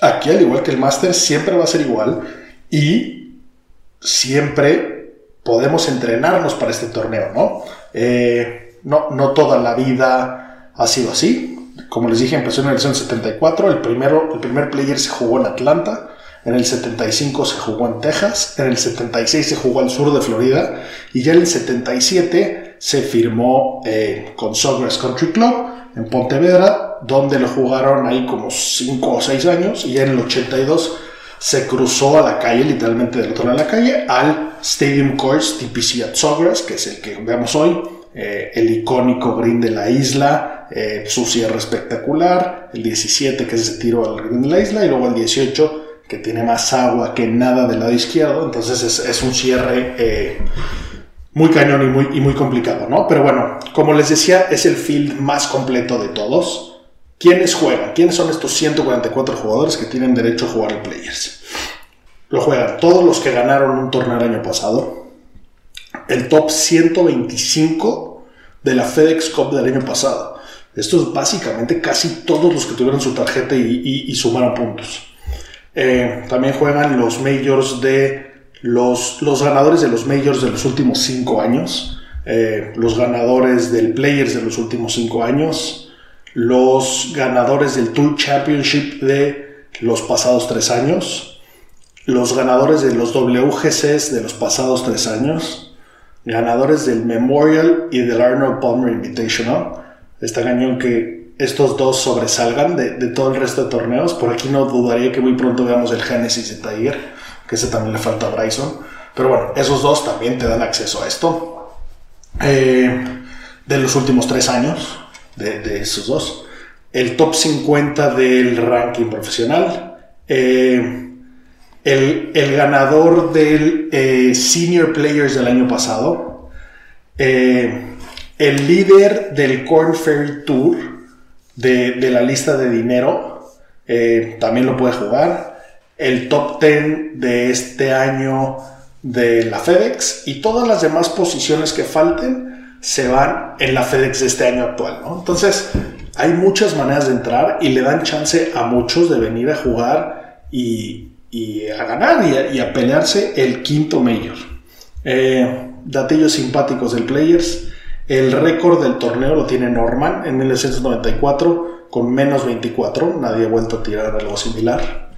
Aquí, al igual que el Masters, siempre va a ser igual y siempre podemos entrenarnos para este torneo, ¿no? Eh, no, no toda la vida ha sido así. Como les dije, empezó en el 74. El, primero, el primer player se jugó en Atlanta. En el 75 se jugó en Texas. En el 76 se jugó al sur de Florida. Y ya en el 77 se firmó eh, con Sawgrass Country Club en Pontevedra, donde lo jugaron ahí como 5 o 6 años. Y en el 82 se cruzó a la calle, literalmente del otro lado de la calle, al Stadium Course TPC at Sawgrass, que es el que vemos hoy eh, el icónico green de la isla, eh, su cierre espectacular, el 17 que es ese tiro al green de la isla y luego el 18 que tiene más agua que nada del lado izquierdo, entonces es, un cierre eh, muy cañón y muy, y muy complicado, ¿no? Pero bueno, como les decía, es el field más completo de todos. ¿Quiénes juegan? ¿Quiénes son estos 144 jugadores que tienen derecho a jugar el Players? Lo juegan todos los que ganaron un torneo el año pasado, el top 125 de la FedEx Cup del año pasado. Esto es básicamente casi todos los que tuvieron su tarjeta y, sumaron puntos. Eh, también juegan los majors de los, ganadores de los majors de los últimos 5 años, eh, los ganadores del Players de los últimos 5 años, los ganadores del Tour Championship de los pasados 3 años, los ganadores de los WGCs de los pasados 3 años, ganadores del Memorial y del Arnold Palmer Invitational. Está cañón que estos dos sobresalgan de, todo el resto de torneos. Por aquí no dudaría que muy pronto veamos el Genesis de Tiger, que ese también le falta a Bryson. Pero bueno, esos dos también te dan acceso a esto. Eh, de los últimos tres años, de, esos dos. El top 50 del ranking profesional. Eh, el, ganador del eh, Senior Players del año pasado, eh, el líder del Corn Ferry Tour de, la lista de dinero, también lo puede jugar, el top 10 de este año de la FedEx y todas las demás posiciones que falten se van en la FedEx de este año actual. Entonces, hay muchas maneras de entrar y le dan chance a muchos de venir a jugar y, y a ganar y a, pelearse el quinto mayor. Eh, datillos simpáticos del Players. El récord del torneo lo tiene Norman en 1994 con menos 24. Nadie ha vuelto a tirar algo similar.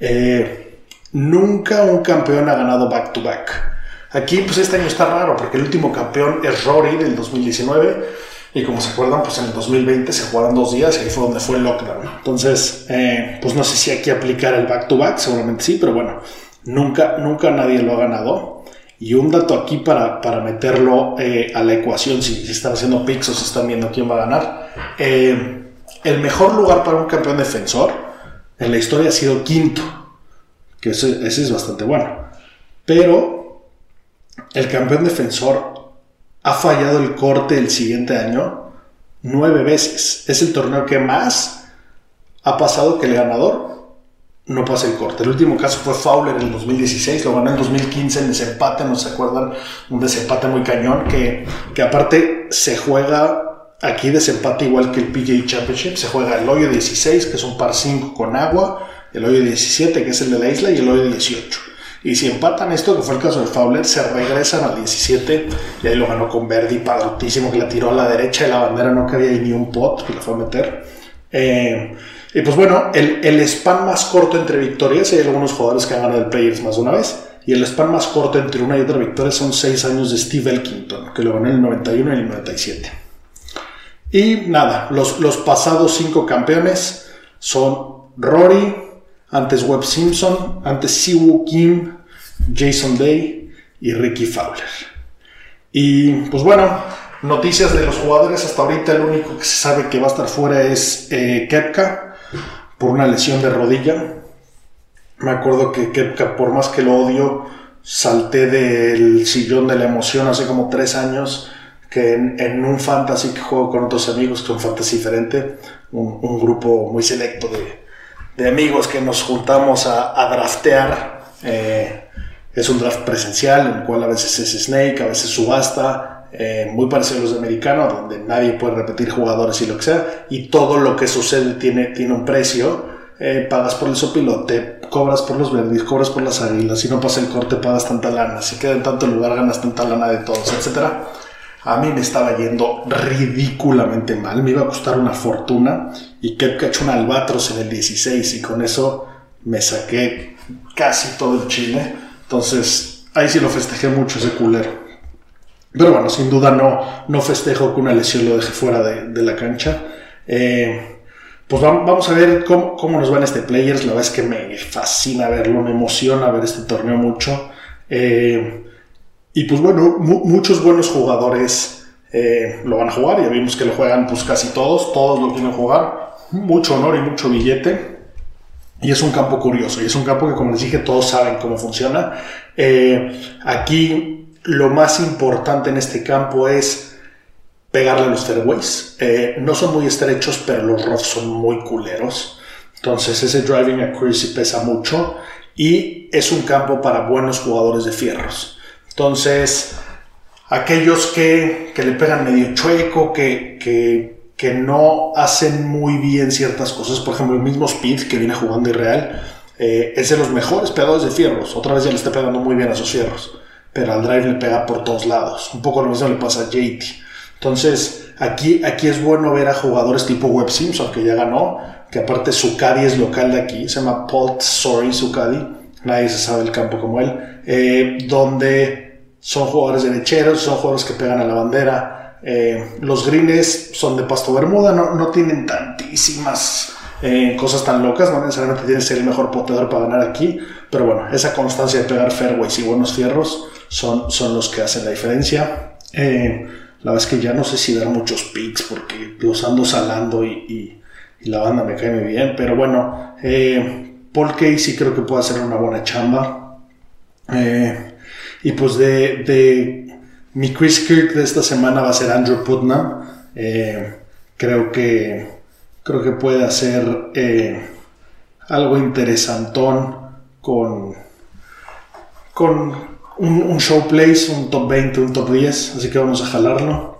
Eh, nunca un campeón ha ganado back to back. Aquí pues este año está raro porque el último campeón es Rory del 2019 y como se acuerdan, pues en el 2020 se jugaron dos días y ahí fue donde fue el lockdown. Entonces, eh, pues no sé si hay que aplicar el back-to-back, seguramente sí, pero bueno, nunca, nunca nadie lo ha ganado. Y un dato aquí para, para meterlo eh, a la ecuación, si, están haciendo picks o si están viendo quién va a ganar. Eh, el mejor lugar para un campeón defensor en la historia ha sido quinto, que ese, ese es bastante bueno. Pero el campeón defensor ha fallado el corte el siguiente año nueve veces. Es el torneo que más ha pasado que el ganador no pasa el corte. El último caso fue Fowler en el 2016, lo ganó en 2015 en desempate, no se acuerdan, un desempate muy cañón que, que aparte se juega aquí desempate igual que el PGA Championship, se juega el hoyo 16, que es un par 5 con agua, el hoyo 17, que es el de la isla, y el hoyo 18. Y si empatan esto, que fue el caso de Fowler, se regresan al 17 y ahí lo ganó con Verdi, padrotísimo, que la tiró a la derecha de la bandera no cabía ahí ni un pot, que la fue a meter. Eh, y pues bueno, el, el span más corto entre victorias, hay algunos jugadores que han ganado el Players más de una vez, y el span más corto entre una y otra victoria son 6 años de Steve Elkington, que lo ganó en el 91 y el 97. Y nada, los, los pasados 5 campeones son Rory, antes Webb Simpson, antes Siwoo Kim, Jason Day y Ricky Fowler. Y pues bueno, noticias de los jugadores, hasta ahorita el único que se sabe que va a estar fuera es eh, Kepka por una lesión de rodilla. Me acuerdo que Kepka, por más que lo odio, salté del sillón de la emoción hace como tres años, que en, un fantasy que juego con otros amigos, que es un fantasy diferente, un, grupo muy selecto de, amigos que nos juntamos a, draftear. Eh, es un draft presencial, en el cual a veces es Snake, a veces subasta, eh, muy parecido a los de americano, donde nadie puede repetir jugadores y lo que sea, y todo lo que sucede tiene, tiene un precio. Eh, pagas por el sopilote, cobras por los verdes, cobras por las águilas, si no pasa el corte pagas tanta lana, si queda en tanto lugar ganas tanta lana de todos, etc. A mí me estaba yendo ridículamente mal, me iba a costar una fortuna y que hecho un albatros en el 16 y con eso me saqué casi todo el chile. Entonces ahí sí lo festejé mucho ese culero. Pero bueno, sin duda no, no festejo que una lesión lo deje fuera de, la cancha. Eh, pues vamos a ver cómo, nos va este Players. La verdad es que me fascina verlo, me emociona ver este torneo mucho. Eh, y pues bueno, muchos buenos jugadores eh, lo van a jugar. Ya vimos que lo juegan pues casi todos, todos lo quieren jugar. Mucho honor y mucho billete. Y es un campo curioso, y es un campo que como les dije todos saben cómo funciona. aquí lo más importante en este campo es pegarle a los fairways. Eh, no son muy estrechos, pero los roughs son muy culeros. Entonces ese driving accuracy pesa mucho y es un campo para buenos jugadores de fierros. Entonces, aquellos que, le pegan medio chueco, que, que, no hacen muy bien ciertas cosas, por ejemplo, el mismo Speed que viene jugando Irreal, eh, es de los mejores pegadores de fierros. Otra vez ya le está pegando muy bien a sus fierros pero al drive le pega por todos lados. Un poco lo mismo le pasa a JT. Entonces, aquí, aquí es bueno ver a jugadores tipo Webb Simpson, que ya ganó, que aparte su caddy es local de aquí, se llama Paul Sorry, su nadie se sabe el campo como él, eh, donde son jugadores derecheros, son jugadores que pegan a la bandera. Eh, los greens son de pasto bermuda, no, no tienen tantísimas eh, cosas tan locas, no necesariamente tiene que ser el mejor poteador para ganar aquí, pero bueno, esa constancia de pegar fairways y buenos fierros son, son los que hacen la diferencia. Eh, la verdad es que ya no sé si dar muchos picks porque los ando salando y, la banda me cae muy bien, pero bueno, Paul Casey creo que puede hacer una buena chamba. Y pues de, de, mi Chris Kirk de esta semana va a ser Andrew Putnam. creo que creo que puede hacer algo interesantón con, con un, show place, un top 20, un top 10, así que vamos a jalarlo.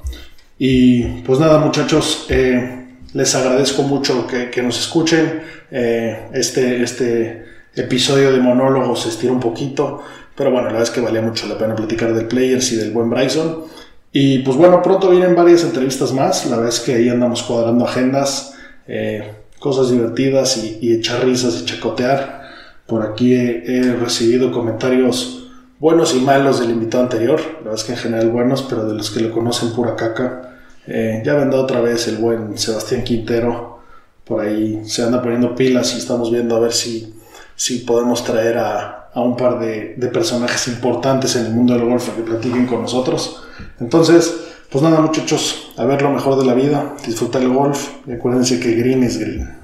Y pues nada muchachos, eh, les agradezco mucho que, nos escuchen. Eh, este, este episodio de monólogos se estiró un poquito, pero bueno, la verdad es que valía mucho la pena platicar del Players y del buen Bryson. Y pues bueno, pronto vienen varias entrevistas más, la verdad es que ahí andamos cuadrando agendas, eh, cosas divertidas y, echar risas y chacotear. Por aquí he recibido comentarios buenos y malos del invitado anterior, la verdad es que en general buenos, pero de los que lo conocen pura caca. Eh, ya vendrá otra vez el buen Sebastián Quintero, por ahí se anda poniendo pilas y estamos viendo a ver si si podemos traer a, a un par de, de, personajes importantes en el mundo del golf que platiquen con nosotros. Entonces, pues nada muchachos, a ver lo mejor de la vida, disfrutar el golf y acuérdense que green es green.